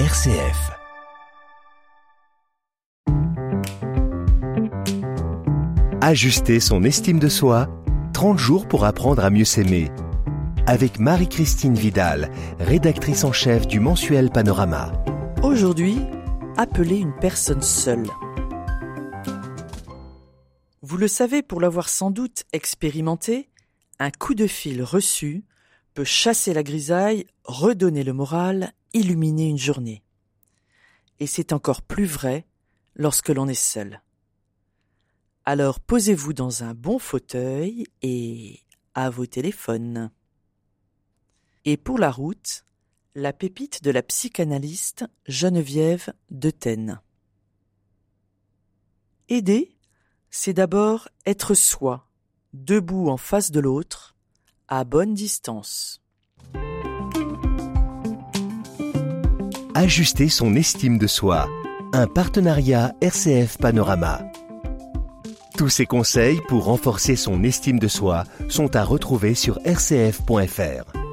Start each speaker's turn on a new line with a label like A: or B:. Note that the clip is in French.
A: RCF. Ajuster son estime de soi, 30 jours pour apprendre à mieux s'aimer. Avec Marie-Christine Vidal, rédactrice en chef du mensuel Panorama.
B: Aujourd'hui, appelez une personne seule. Vous le savez pour l'avoir sans doute expérimenté, un coup de fil reçu peut chasser la grisaille, redonner le moral, illuminer une journée. Et c'est encore plus vrai lorsque l'on est seul. Alors posez-vous dans un bon fauteuil et à vos téléphones. Et pour la route, la pépite de la psychanalyste Geneviève Taine. Aider, c'est d'abord être soi, debout en face de l'autre, à bonne distance.
A: Ajuster son estime de soi. Un partenariat RCF Panorama. Tous ces conseils pour renforcer son estime de soi sont à retrouver sur rcf.fr.